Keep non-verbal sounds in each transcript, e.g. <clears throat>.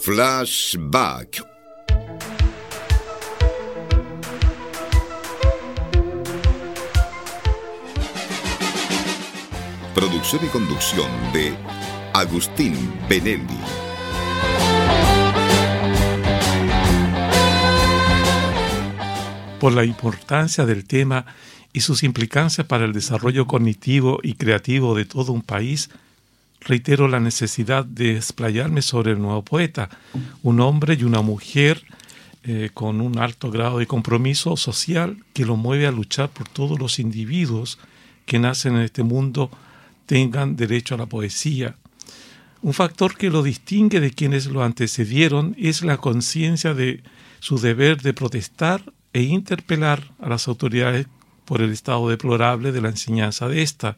Flashback. Producción y conducción de Agustín Benelli. Por la importancia del tema y sus implicancias para el desarrollo cognitivo y creativo de todo un país, reitero la necesidad de explayarme sobre el nuevo poeta, un hombre y una mujer eh, con un alto grado de compromiso social que lo mueve a luchar por todos los individuos que nacen en este mundo tengan derecho a la poesía. Un factor que lo distingue de quienes lo antecedieron es la conciencia de su deber de protestar e interpelar a las autoridades por el estado deplorable de la enseñanza de ésta.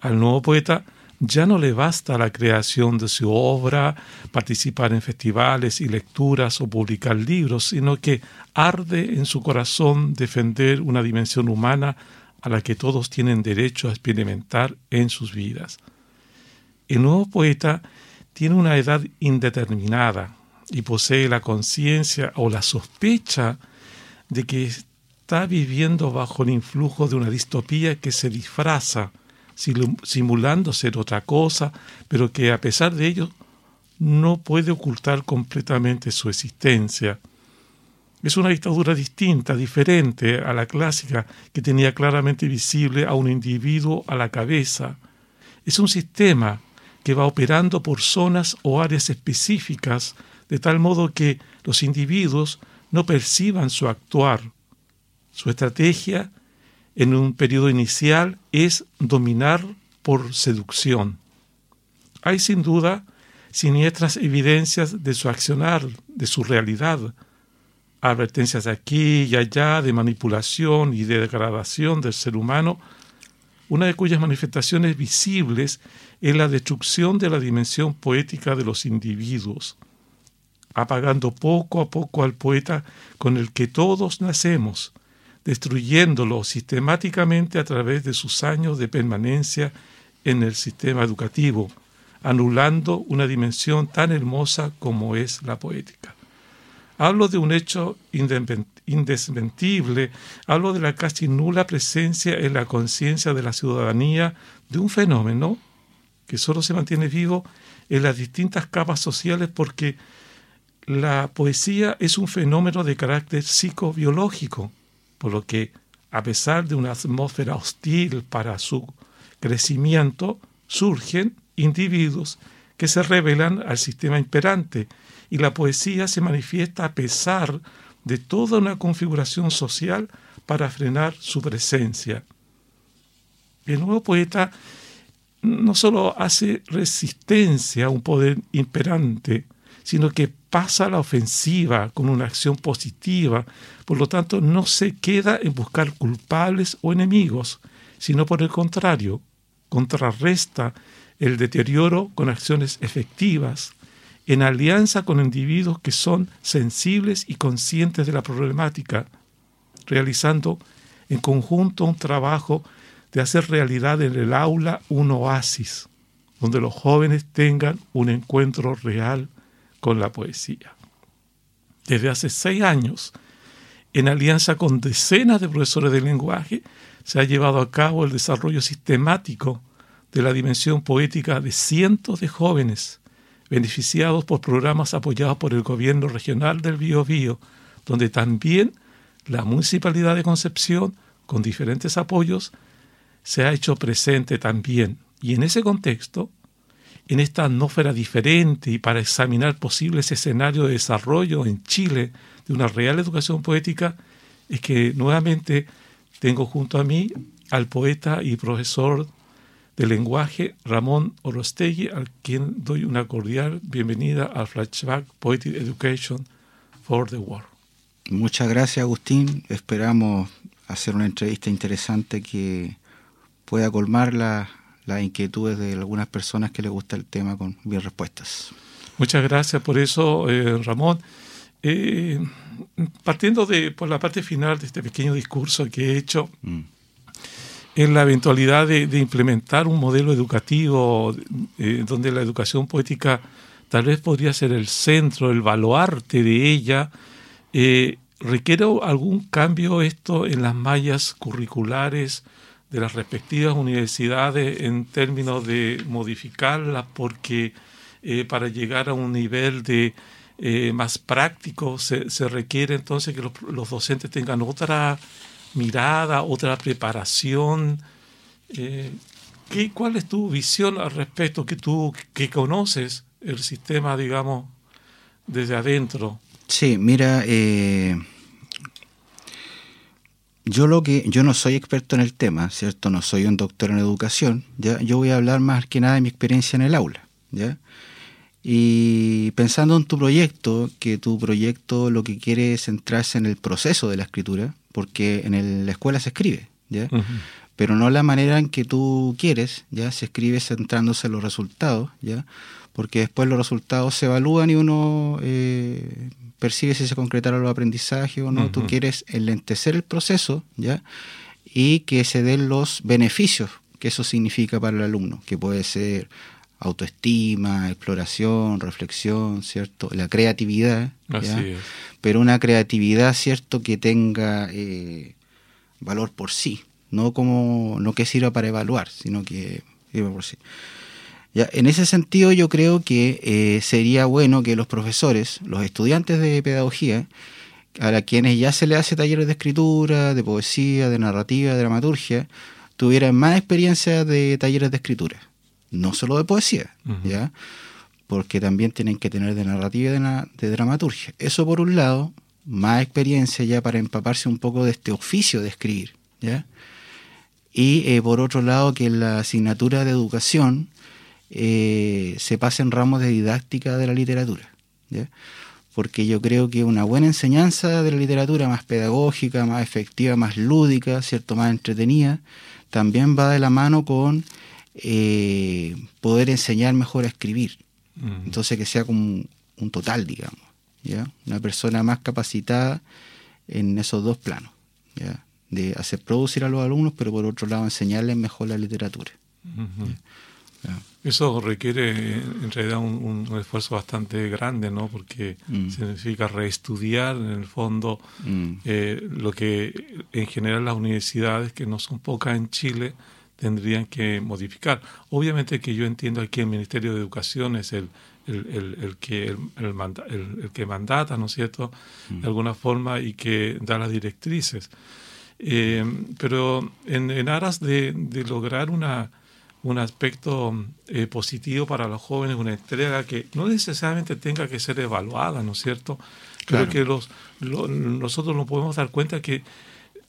Al nuevo poeta ya no le basta la creación de su obra, participar en festivales y lecturas o publicar libros, sino que arde en su corazón defender una dimensión humana a la que todos tienen derecho a experimentar en sus vidas. El nuevo poeta tiene una edad indeterminada y posee la conciencia o la sospecha de que está viviendo bajo el influjo de una distopía que se disfraza simulando ser otra cosa, pero que a pesar de ello no puede ocultar completamente su existencia. Es una dictadura distinta, diferente a la clásica que tenía claramente visible a un individuo a la cabeza. Es un sistema que va operando por zonas o áreas específicas, de tal modo que los individuos no perciban su actuar. Su estrategia en un periodo inicial es dominar por seducción. Hay sin duda siniestras evidencias de su accionar, de su realidad, advertencias aquí y allá de manipulación y de degradación del ser humano, una de cuyas manifestaciones visibles es la destrucción de la dimensión poética de los individuos, apagando poco a poco al poeta con el que todos nacemos, destruyéndolo sistemáticamente a través de sus años de permanencia en el sistema educativo, anulando una dimensión tan hermosa como es la poética. Hablo de un hecho indesmentible, hablo de la casi nula presencia en la conciencia de la ciudadanía de un fenómeno que solo se mantiene vivo en las distintas capas sociales porque la poesía es un fenómeno de carácter psicobiológico por lo que, a pesar de una atmósfera hostil para su crecimiento, surgen individuos que se revelan al sistema imperante y la poesía se manifiesta a pesar de toda una configuración social para frenar su presencia. El nuevo poeta no solo hace resistencia a un poder imperante, sino que pasa a la ofensiva con una acción positiva, por lo tanto no se queda en buscar culpables o enemigos, sino por el contrario, contrarresta el deterioro con acciones efectivas, en alianza con individuos que son sensibles y conscientes de la problemática, realizando en conjunto un trabajo de hacer realidad en el aula un oasis, donde los jóvenes tengan un encuentro real con la poesía. Desde hace seis años, en alianza con decenas de profesores de lenguaje, se ha llevado a cabo el desarrollo sistemático de la dimensión poética de cientos de jóvenes beneficiados por programas apoyados por el gobierno regional del Biobío, donde también la Municipalidad de Concepción, con diferentes apoyos, se ha hecho presente también. Y en ese contexto, en esta atmósfera diferente y para examinar posibles escenarios de desarrollo en Chile de una real educación poética, es que nuevamente tengo junto a mí al poeta y profesor de lenguaje Ramón Orostegui, al quien doy una cordial bienvenida al Flashback Poetic Education for the World. Muchas gracias Agustín, esperamos hacer una entrevista interesante que pueda colmar la, las inquietudes de algunas personas que les gusta el tema con bien respuestas. Muchas gracias por eso, eh, Ramón. Eh, partiendo de por la parte final de este pequeño discurso que he hecho, mm. en la eventualidad de, implementar un modelo educativo eh, donde la educación poética tal vez podría ser el centro, el baluarte de ella. Eh, ¿Requiere algún cambio esto en las mallas curriculares de las respectivas universidades en términos de modificarlas? Porque eh, para llegar a un nivel de eh, más práctico se, requiere entonces que los, docentes tengan otra mirada, otra preparación. Eh, ¿qué, ¿Cuál es tu visión al respecto que tú que conoces el sistema, digamos, desde adentro? Sí, mira, yo lo que yo no soy experto en el tema, cierto, no soy un doctor en educación, ya, yo voy a hablar más que nada de mi experiencia en el aula, ya. Y pensando en tu proyecto, que tu proyecto lo que quiere es centrarse en el proceso de la escritura, porque en la escuela se escribe, ¿ya? Pero no la manera en que tú quieres, ya se escribe centrándose en los resultados, ya porque después los resultados se evalúan y uno eh, percibe si se concretaron los aprendizajes o no. Tú quieres enlentecer el proceso, ya y que se den los beneficios que eso significa para el alumno, que puede ser autoestima, exploración, reflexión, ¿cierto? La creatividad, pero una creatividad, ¿cierto? Que tenga eh, valor por sí, no como no que sirva para evaluar, sino que sirva por sí. Ya, en ese sentido yo creo que eh, sería bueno que los profesores, los estudiantes de pedagogía, a quienes ya se les hace talleres de escritura, de poesía, de narrativa, de dramaturgia, tuvieran más experiencia de talleres de escritura no solo de poesía, ¿ya? Porque también tienen que tener de narrativa y de, dramaturgia. Eso por un lado, más experiencia ya para empaparse un poco de este oficio de escribir, ¿ya? Y eh, por otro lado, que en la asignatura de educación eh, se pasen ramos de didáctica de la literatura, ¿ya? Porque yo creo que una buena enseñanza de la literatura, más pedagógica, más efectiva, más lúdica, ¿cierto? Más entretenida, también va de la mano con eh, poder enseñar mejor a escribir. Mm. Entonces que sea como un, total, digamos. ¿ya? Una persona más capacitada en esos dos planos. ¿ya? De hacer producir a los alumnos, pero por otro lado enseñarles mejor la literatura. Eso requiere en realidad un, esfuerzo bastante grande, ¿no? Porque mm. significa reestudiar en el fondo mm. eh, lo que en general las universidades, que no son pocas en Chile, tendrían que modificar. Obviamente que yo entiendo aquí el Ministerio de Educación es el, el, que, el, el, que mandata, ¿no es cierto?, de alguna forma y que da las directrices. Eh, pero en, en aras de, de, lograr una, un aspecto eh, positivo para los jóvenes, una entrega que no necesariamente tenga que ser evaluada, ¿no es cierto? Creo que los, nosotros nos podemos dar cuenta que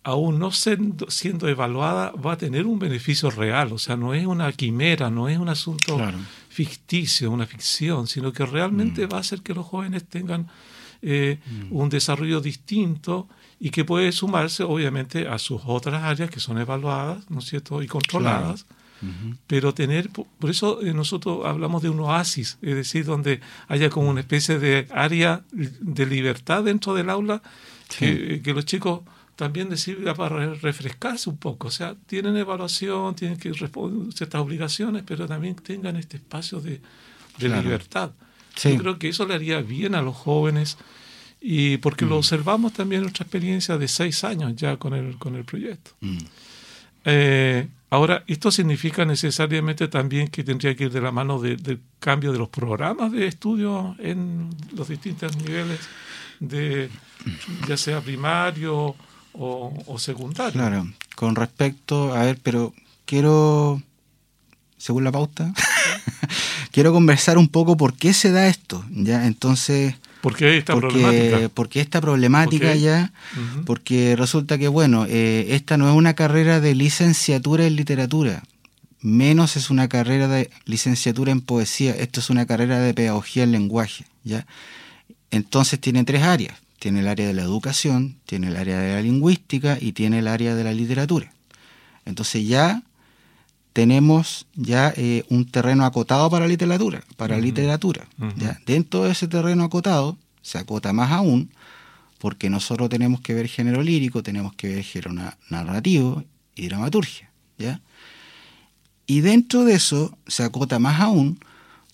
aún no siendo, siendo, evaluada, va a tener un beneficio real. O sea, no es una quimera, no es un asunto ficticio, una ficción, sino que realmente mm. va a hacer que los jóvenes tengan eh, mm. un desarrollo distinto y que puede sumarse, obviamente, a sus otras áreas que son evaluadas, ¿no es cierto?, y controladas. Pero tener, por eso eh, nosotros hablamos de un oasis, es decir, donde haya como una especie de área de libertad dentro del aula, que, que los chicos también decir para refrescarse un poco. O sea, tienen evaluación, tienen que responder ciertas obligaciones, pero también tengan este espacio de, libertad. Yo creo que eso le haría bien a los jóvenes y porque lo mm. observamos también en nuestra experiencia de seis años ya con el, con el proyecto. Mm. Eh, ahora, esto significa necesariamente también que tendría que ir de la mano del cambio de los programas de estudio en los distintos niveles de ya sea primario o, secundario. Claro, con respecto, a ver, pero quiero, según la pauta, <laughs> quiero conversar un poco por qué se da esto, ¿ya? Entonces... ¿Por qué esta problemática? Porque esta problemática ya, porque resulta que, bueno, eh, esta no es una carrera de licenciatura en literatura, menos es una carrera de licenciatura en poesía, esto es una carrera de pedagogía en lenguaje, ¿ya? Entonces tiene tres áreas tiene el área de la educación, tiene el área de la lingüística y tiene el área de la literatura. Entonces ya tenemos ya eh, un terreno acotado para literatura, para literatura. ¿ya? Dentro de ese terreno acotado se acota más aún, porque nosotros tenemos que ver género lírico, tenemos que ver género narrativo y dramaturgia. ¿ya? Y dentro de eso se acota más aún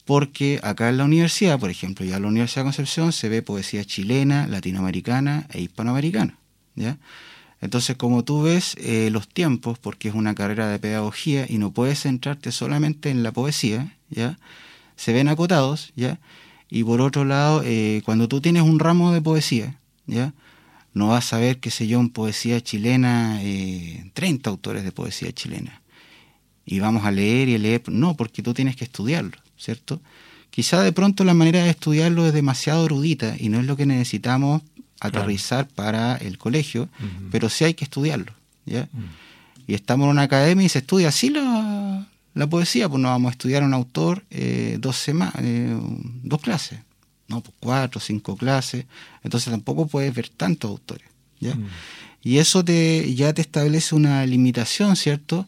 porque acá en la universidad, por ejemplo, ya en la Universidad de Concepción se ve poesía chilena, latinoamericana e hispanoamericana. ¿ya? Entonces, como tú ves eh, los tiempos, porque es una carrera de pedagogía y no puedes centrarte solamente en la poesía, ¿ya? se ven acotados, ¿ya? y por otro lado, eh, cuando tú tienes un ramo de poesía, ¿ya? no vas a ver, qué sé yo, en poesía chilena, eh, 30 autores de poesía chilena. Y vamos a leer y leer, no, porque tú tienes que estudiarlo. ¿cierto? Quizá de pronto la manera de estudiarlo es demasiado erudita y no es lo que necesitamos aterrizar para el colegio, pero sí hay que estudiarlo, ¿ya? Y estamos en una academia y se estudia así la, la poesía, pues no vamos a estudiar a un autor eh, dos, semanas, eh, dos clases, no, pues cuatro, cinco clases, entonces tampoco puedes ver tantos autores, ¿ya? Y eso te, ya te establece una limitación, ¿cierto?,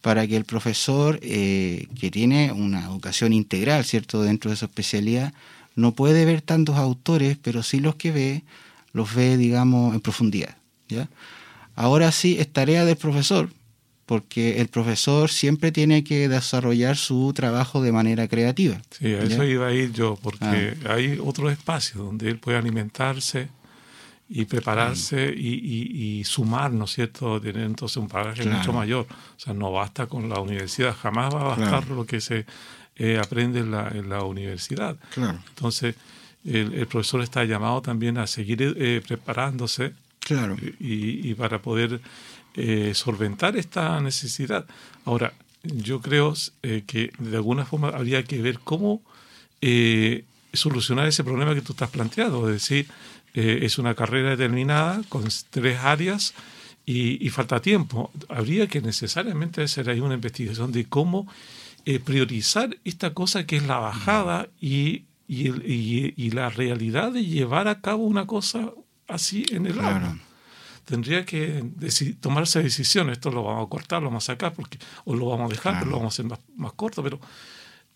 para que el profesor, eh, que tiene una educación integral, ¿cierto?, dentro de su especialidad, no puede ver tantos autores, pero sí los que ve, los ve, digamos, en profundidad. ¿ya? Ahora sí, es tarea del profesor, porque el profesor siempre tiene que desarrollar su trabajo de manera creativa. Sí, a eso iba a ir yo, porque ah. hay otro espacio donde él puede alimentarse, y prepararse y, sumar, ¿no es cierto?, tener entonces un bagaje mucho mayor. O sea, no basta con la universidad, jamás va a bastar lo que se eh, aprende en la, en la universidad. Entonces, el, profesor está llamado también a seguir eh, preparándose claro. y, para poder eh, solventar esta necesidad. Ahora, yo creo que de alguna forma habría que ver cómo solucionar ese problema que tú estás planteando, es decir, eh, es una carrera determinada con tres áreas y, falta tiempo. Habría que necesariamente hacer ahí una investigación de cómo eh, priorizar esta cosa que es la bajada y, y, la realidad de llevar a cabo una cosa así en el aula. Tendría que tomarse decisiones, esto lo vamos a cortar, lo vamos a sacar, porque, o lo vamos a dejar, pero lo vamos a hacer más, corto, pero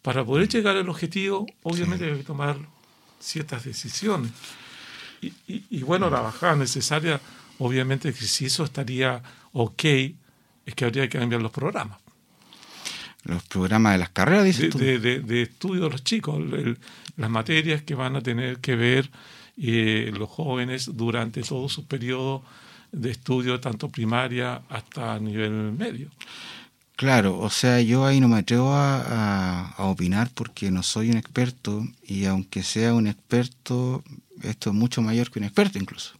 para poder llegar al objetivo, obviamente hay que tomar ciertas decisiones. Y, bueno, la bajada necesaria, obviamente que si eso estaría ok, es que habría que cambiar los programas. Los programas de las carreras, dices de, De, estudio de los chicos, las materias que van a tener que ver eh, los jóvenes durante todo su periodo de estudio, tanto primaria hasta nivel medio. Claro, o sea, yo ahí no me atrevo a, a, opinar porque no soy un experto y aunque sea un experto, esto es mucho mayor que un experto incluso.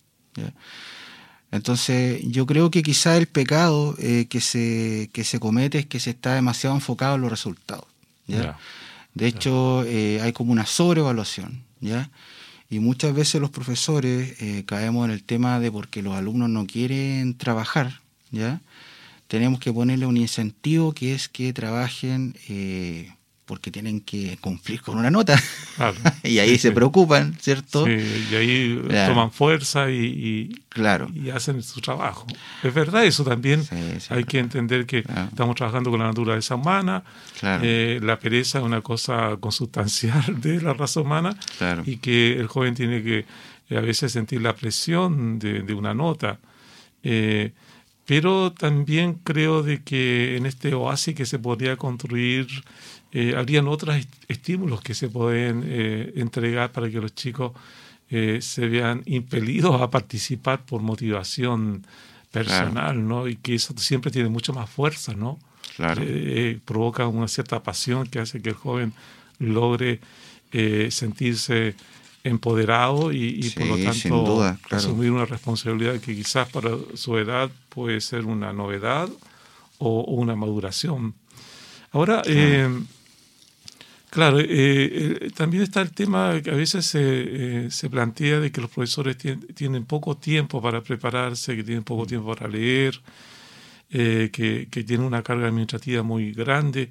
Entonces, yo creo que quizá el pecado eh, que, se, que se comete es que se está demasiado enfocado en los resultados. ¿ya? De hecho, eh, hay como una sobrevaluación. ¿ya? Y muchas veces los profesores eh, caemos en el tema de porque los alumnos no quieren trabajar. ¿ya? Tenemos que ponerle un incentivo que es que trabajen porque tienen que cumplir con una nota. <laughs> y ahí se preocupan, ¿cierto? Sí, y ahí toman fuerza y, claro. y hacen su trabajo. Es verdad, eso también hay que entender que estamos trabajando con la naturaleza humana, eh, la pereza es una cosa consustancial <laughs> de la raza humana y que el joven tiene que eh, a veces sentir la presión de, una nota. Eh, pero también creo de que en este oasis que se podría construir eh, habrían otros estímulos que se pueden eh, entregar para que los chicos eh, se vean impelidos a participar por motivación personal, ¿no? Y que eso siempre tiene mucho más fuerza, ¿no? Claro. provoca una cierta pasión que hace que el joven logre sentirse empoderado y, por lo tanto asumir una responsabilidad que quizás para su edad puede ser una novedad o, una maduración. Ahora, Claro, eh, eh, también está el tema que a veces se, eh, se plantea de que los profesores tienen, poco tiempo para prepararse, que tienen poco tiempo para leer, que, que, tienen una carga administrativa muy grande.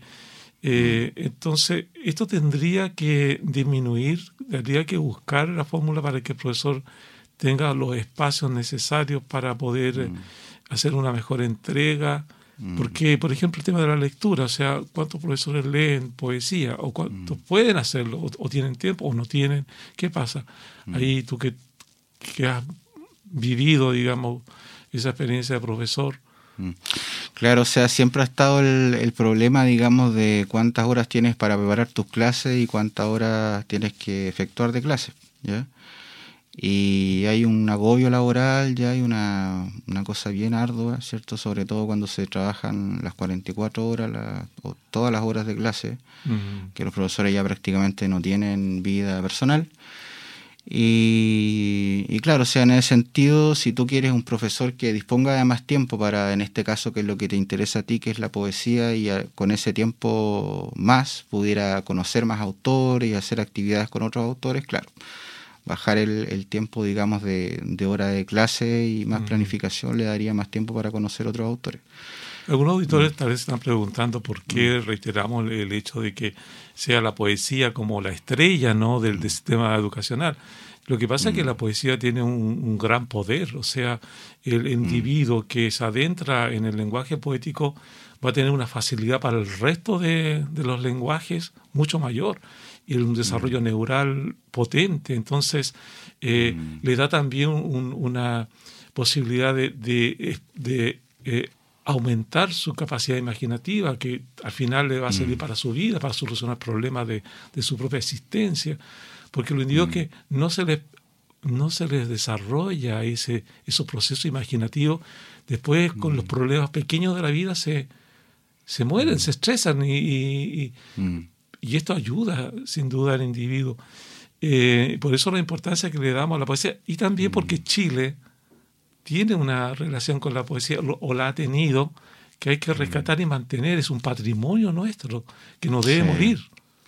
entonces, esto tendría que disminuir, tendría que buscar la fórmula para que el profesor tenga los espacios necesarios para poder hacer una mejor entrega, Mm. Porque, por ejemplo, el tema de la lectura, o sea, ¿cuántos profesores leen poesía? ¿O cuántos mm. pueden hacerlo? O, tienen tiempo o no tienen? ¿Qué pasa? Mm. Ahí tú que, que has vivido, digamos, esa experiencia de profesor. Claro, o sea, siempre ha estado el, el, problema, digamos, de cuántas horas tienes para preparar tus clases y cuántas horas tienes que efectuar de clases, ¿ya? Y hay un agobio laboral, ya hay una, una cosa bien ardua, ¿cierto? Sobre todo cuando se trabajan las 44 horas o todas las horas de clase, que los profesores ya prácticamente no tienen vida personal. Y, claro, o sea, en ese sentido, si tú quieres un profesor que disponga de más tiempo para, en este caso, que es lo que te interesa a ti, que es la poesía, y con ese tiempo más pudiera conocer más autores y hacer actividades con otros autores, claro, bajar el, tiempo, digamos, de, hora de clase y más planificación le daría más tiempo para conocer otros autores. Algunos auditores tal vez están preguntando por qué reiteramos el hecho de que sea la poesía como la estrella ¿no? del, sistema educacional. Lo que pasa es que la poesía tiene un, gran poder, o sea, el individuo que se adentra en el lenguaje poético va a tener una facilidad para el resto de, los lenguajes mucho mayor y un desarrollo neural potente. Entonces, eh, le da también una posibilidad de, de, eh, aumentar su capacidad imaginativa, que al final le va a servir mm. para su vida, para solucionar problemas de, su propia existencia. Porque lo individuos mm. que no se les no se les desarrolla ese, esos procesos imaginativos, después con los mm. problemas pequeños de la vida se, se mueren, se estresan y, y, esto ayuda sin duda al individuo. Eh, por eso la importancia que le damos a la poesía y también porque Chile tiene una relación con la poesía o la ha tenido que hay que rescatar y mantener, es un patrimonio nuestro que no debe morir.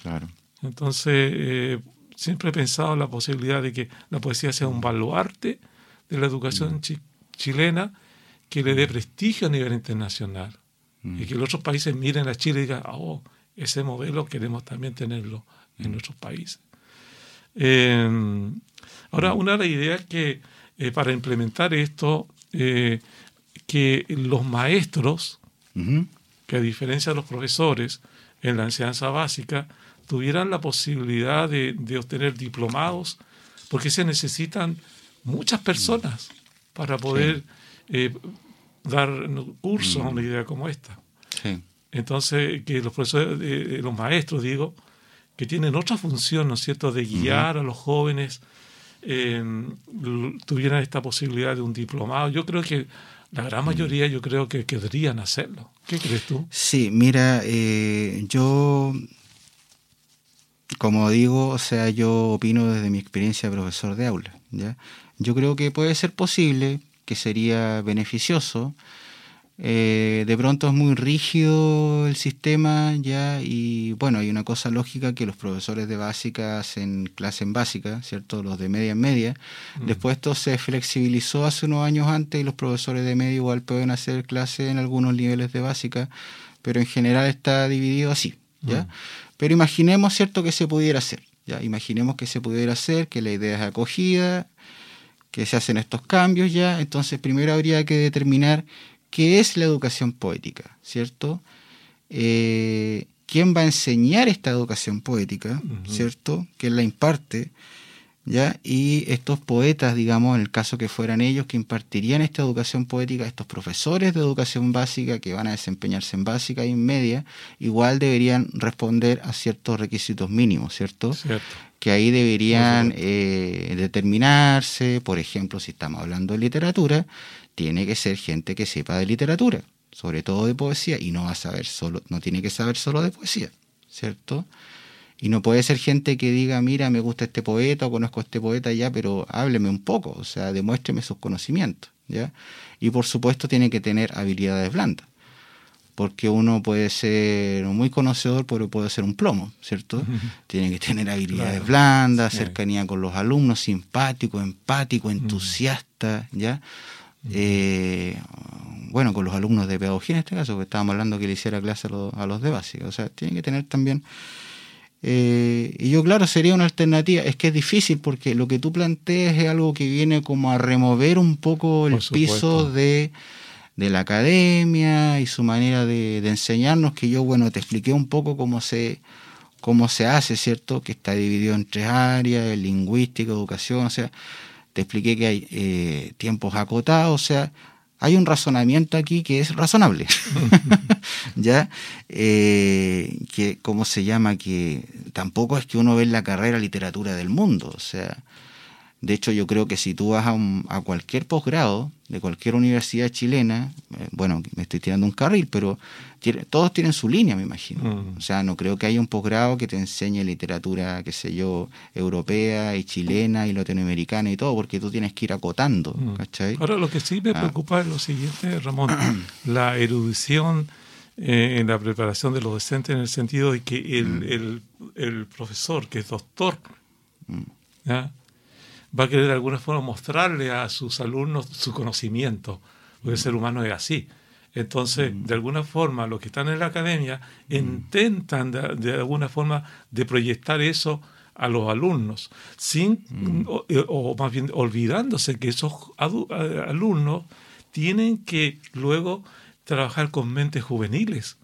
Claro. Entonces, eh, siempre he pensado en la posibilidad de que la poesía sea un baluarte de la educación chilena que le dé prestigio a nivel internacional. Y que los otros países miren a Chile y digan, oh, ese modelo queremos también tenerlo en nuestros países. Eh, ahora, una de las ideas que eh, para implementar esto, eh, que los maestros, que a diferencia de los profesores en la enseñanza básica, tuvieran la posibilidad de, obtener diplomados, porque se necesitan muchas personas para poder eh, dar cursos a una idea como esta. Entonces, que los profesores, los maestros, digo, que tienen otra función, ¿no es cierto?, de guiar a los jóvenes eh, tuvieran esta posibilidad de un diplomado. Yo creo que la gran mayoría yo creo que querrían hacerlo. ¿Qué crees tú? Sí, mira, eh, yo, como digo, o sea, yo opino desde mi experiencia de profesor de aula. ¿ya? Yo creo que puede ser posible, que sería beneficioso, eh, de pronto es muy rígido el sistema ya y bueno, hay una cosa lógica que los profesores de básica hacen clase en básica, ¿cierto? Los de media en media. Mm. Después esto se flexibilizó hace unos años antes y los profesores de media igual pueden hacer clase en algunos niveles de básica, pero en general está dividido así, ¿ya? Mm. Pero imaginemos, ¿cierto?, que se pudiera hacer, ¿ya? Imaginemos que se pudiera hacer, que la idea es acogida, que se hacen estos cambios ya, entonces primero habría que determinar qué es la educación poética, ¿cierto? Eh, ¿Quién va a enseñar esta educación poética, ¿cierto? ¿Quién la imparte? ¿Ya? Y estos poetas, digamos, en el caso que fueran ellos que impartirían esta educación poética, estos profesores de educación básica que van a desempeñarse en básica y en media, igual deberían responder a ciertos requisitos mínimos, ¿cierto? Que ahí deberían eh, determinarse, por ejemplo, si estamos hablando de literatura, tiene que ser gente que sepa de literatura, sobre todo de poesía, y no va a saber solo, no tiene que saber solo de poesía, ¿cierto? Y no puede ser gente que diga, mira, me gusta este poeta o conozco a este poeta ya, pero hábleme un poco, o sea, demuéstreme sus conocimientos, ¿ya? Y por supuesto tiene que tener habilidades blandas, porque uno puede ser muy conocedor, pero puede ser un plomo, ¿cierto? <laughs> Tiene que tener habilidades blandas, cercanía con los alumnos, simpático, empático, entusiasta, ¿ya? Eh, bueno, con los alumnos de pedagogía en este caso, porque estábamos hablando que le hiciera clase a los, de básica. O sea, tienen que tener también... Eh, y yo, claro, sería una alternativa. Es que es difícil porque lo que tú planteas es algo que viene como a remover un poco el piso de, la academia y su manera de, enseñarnos, que yo, bueno, te expliqué un poco cómo se, cómo se hace, ¿cierto? Que está dividido en tres áreas, lingüística, educación, o sea, te expliqué que hay eh, tiempos acotados, o sea, hay un razonamiento aquí que es razonable, <laughs> ¿ya? Eh, que, ¿cómo se llama? Que tampoco es que uno ve en la carrera literatura del mundo, o sea, de hecho, yo creo que si tú vas a, a cualquier posgrado de cualquier universidad chilena, eh, bueno, me estoy tirando un carril, pero todos tienen su línea, me imagino. Mm. O sea, no creo que haya un posgrado que te enseñe literatura, qué sé yo, europea y chilena y latinoamericana y todo, porque tú tienes que ir acotando, mm. ¿cachai? Ahora, lo que sí me ah. preocupa es lo siguiente, Ramón, <clears throat> la erudición eh, en la preparación de los docentes en el sentido de que el, mm. el, el profesor, que es doctor, ¿ya? va a querer de alguna forma mostrarle a sus alumnos su conocimiento, porque el ser humano es así. Entonces, mm. de alguna forma, los que están en la academia mm. intentan de, alguna forma de proyectar eso a los alumnos, sin mm. o, más bien olvidándose que esos alumnos tienen que luego trabajar con mentes juveniles.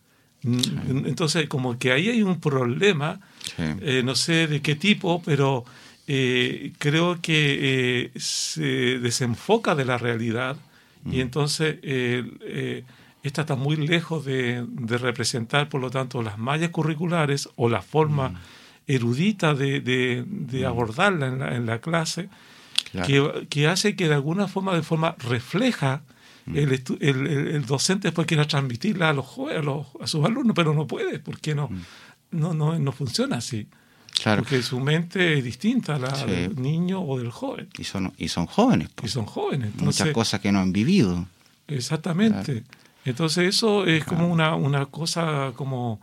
Entonces, como que ahí hay un problema, eh, no sé de qué tipo, pero eh, creo que eh, se desenfoca de la realidad y mm. entonces esta está muy lejos de, representar, por lo tanto, las mallas curriculares o la forma mm. erudita de, mm. abordarla en la, clase, que, hace que de alguna forma, de forma refleja el, el, docente después quiera transmitirla a, los, a, a sus alumnos, pero no puede, porque no, no, no, no funciona así. Porque su mente es distinta a la del niño o del joven. Y son, y son jóvenes. Y son jóvenes. Muchas cosas que no han vivido. Exactamente. Entonces eso es como una, una cosa como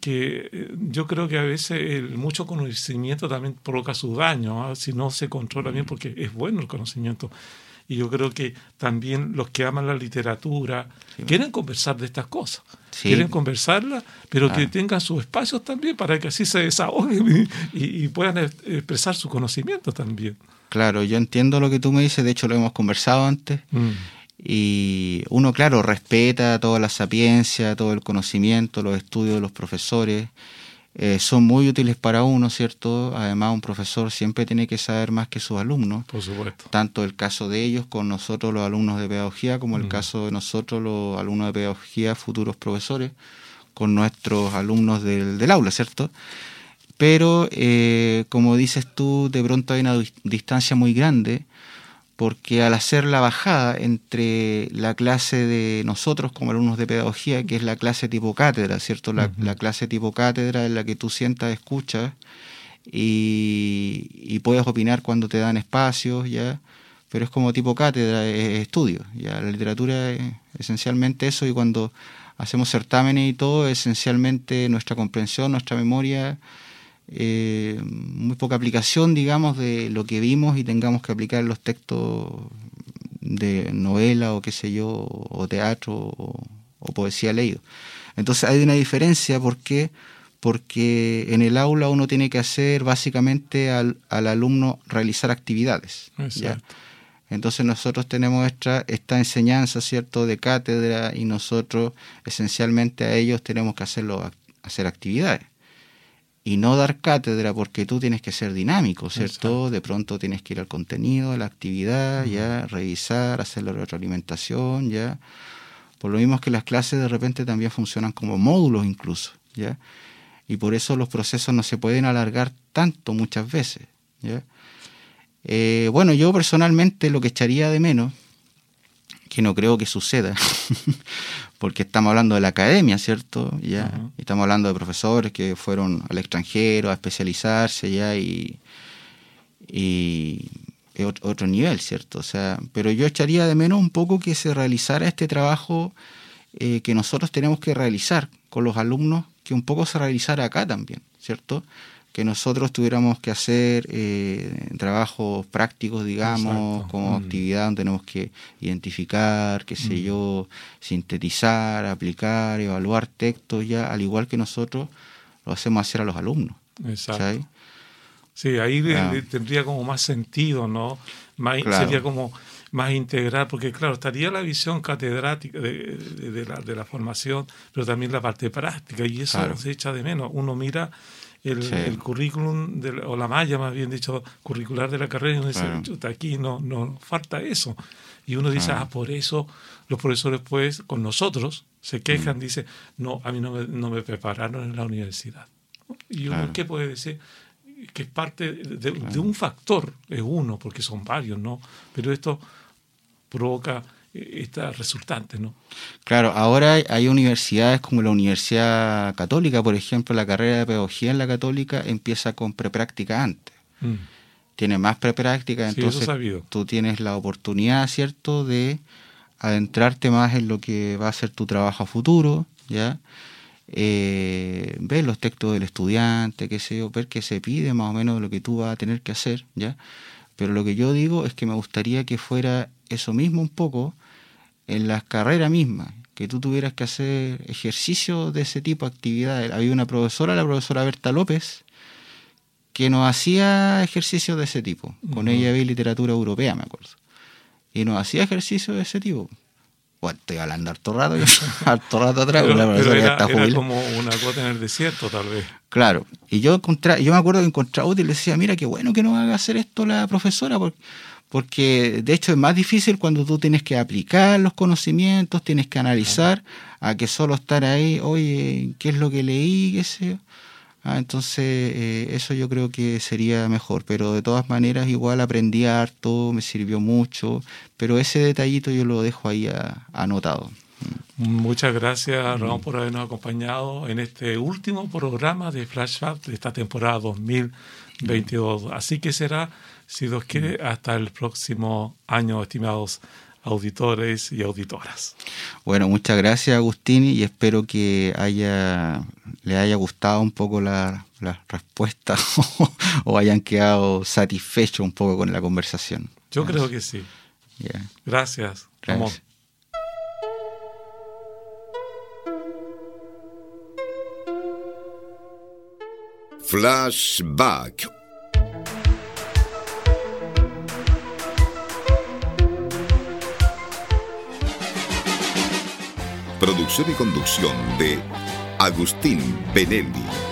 que eh, yo creo que a veces el mucho conocimiento también provoca su daño, ¿ah? si no se controla bien, porque es bueno el conocimiento. Y yo creo que también los que aman la literatura quieren conversar de estas cosas. Quieren conversarla, pero que tengan sus espacios también para que así se desahoguen y, puedan expresar su conocimiento también. Claro, yo entiendo lo que tú me dices, de hecho lo hemos conversado antes. Mm. Y uno, claro, respeta toda la sapiencia, todo el conocimiento, los estudios de los profesores. Eh, son muy útiles para uno, ¿cierto? Además, un profesor siempre tiene que saber más que sus alumnos. Por supuesto. Tanto el caso de ellos con nosotros, los alumnos de pedagogía, como el caso de nosotros, los alumnos de pedagogía, futuros profesores, con nuestros alumnos del, del aula, ¿cierto? Pero, eh, como dices tú, de pronto hay una distancia muy grande porque al hacer la bajada entre la clase de nosotros como alumnos de pedagogía, que es la clase tipo cátedra, ¿cierto? La, clase tipo cátedra en la que tú sientas, escuchas y, puedes opinar cuando te dan espacios, ¿ya? Pero es como tipo cátedra, es estudio, ¿ya? La literatura es esencialmente eso y cuando hacemos certámenes y todo, esencialmente nuestra comprensión, nuestra memoria eh, muy poca aplicación, digamos, de lo que vimos y tengamos que aplicar los textos de novela o qué sé yo, o teatro o, poesía leído. Entonces hay una diferencia porque porque en el aula uno tiene que hacer básicamente al, alumno realizar actividades. Entonces nosotros tenemos esta, esta enseñanza, ¿cierto?, de cátedra y nosotros esencialmente a ellos tenemos que hacerlo, hacer actividades y no dar cátedra porque tú tienes que ser dinámico, ¿cierto? De pronto tienes que ir al contenido, a la actividad, ya, revisar, hacer la retroalimentación, ya. Por lo mismo que las clases de repente también funcionan como módulos incluso, ya. Y por eso los procesos no se pueden alargar tanto muchas veces, ya. Eh, bueno, yo personalmente lo que echaría de menos, que no creo que suceda, <laughs> porque estamos hablando de la academia, ¿cierto? Ya, estamos hablando de profesores que fueron al extranjero a especializarse ya y, y otro, nivel, ¿cierto? O sea, pero yo echaría de menos un poco que se realizara este trabajo eh, que nosotros tenemos que realizar con los alumnos, que un poco se realizara acá también, ¿cierto? Que nosotros tuviéramos que hacer eh, trabajos prácticos, digamos, como mm. actividad donde tenemos que identificar, qué sé mm. yo, sintetizar, aplicar, evaluar textos, ya, al igual que nosotros lo hacemos hacer a los alumnos. Exacto. Sí, ahí tendría como más sentido, ¿no? Más, Sería como más integral, porque claro, estaría la visión catedrática de, de, la, de la, formación, pero también la parte práctica, y eso se echa de menos. Uno mira el, currículum, o la malla más bien dicho, curricular de la carrera, y uno dice, aquí no, no falta eso. Y uno dice, ah, por eso los profesores pues con nosotros se quejan, mm. dice, no, a mí no me, no me prepararon en la universidad. Y uno, ¿qué puede decir? Que es parte de, de, un factor, es uno, porque son varios, ¿no? Pero esto provoca esta resultante, ¿no? Claro, ahora hay, universidades como la Universidad Católica, por ejemplo, la carrera de pedagogía en la Católica empieza con prepráctica antes. Mm. Tiene más prepráctica, entonces tú tienes la oportunidad, ¿cierto?, de adentrarte más en lo que va a ser tu trabajo a futuro, ¿ya? Eh, ver los textos del estudiante, qué sé yo, ver qué se pide más o menos de lo que tú vas a tener que hacer, ¿ya? Pero lo que yo digo es que me gustaría que fuera eso mismo un poco en las carreras mismas, que tú tuvieras que hacer ejercicios de ese tipo de actividades. Había una profesora, la profesora Berta López, que nos hacía ejercicios de ese tipo. Con ella vi literatura europea, me acuerdo. Y nos hacía ejercicios de ese tipo. Bueno, estoy hablando harto rato, <laughs> harto rato atrás. Pero, era, como una en el desierto, tal vez. Claro. Y yo, yo me acuerdo que encontraba útil y le decía, mira, qué bueno que no haga hacer esto la profesora, porque porque de hecho es más difícil cuando tú tienes que aplicar los conocimientos, tienes que analizar, a que solo estar ahí, oye, ¿qué es lo que leí? ¿Qué sé ah, entonces, eh, eso yo creo que sería mejor, pero de todas maneras igual aprendí harto, me sirvió mucho, pero ese detallito yo lo dejo ahí anotado. Muchas gracias, Ramón, por habernos acompañado en este último programa de Flashback de esta temporada 2022. Así que será si Dios quiere, mm. hasta el próximo año, estimados auditores y auditoras. Bueno, muchas gracias Agustín y espero que haya le haya gustado un poco la, respuesta <laughs> o hayan quedado satisfechos un poco con la conversación. Yo creo que sí. Gracias, Ramón. Flashback Producción y conducción de Agustín Benelli.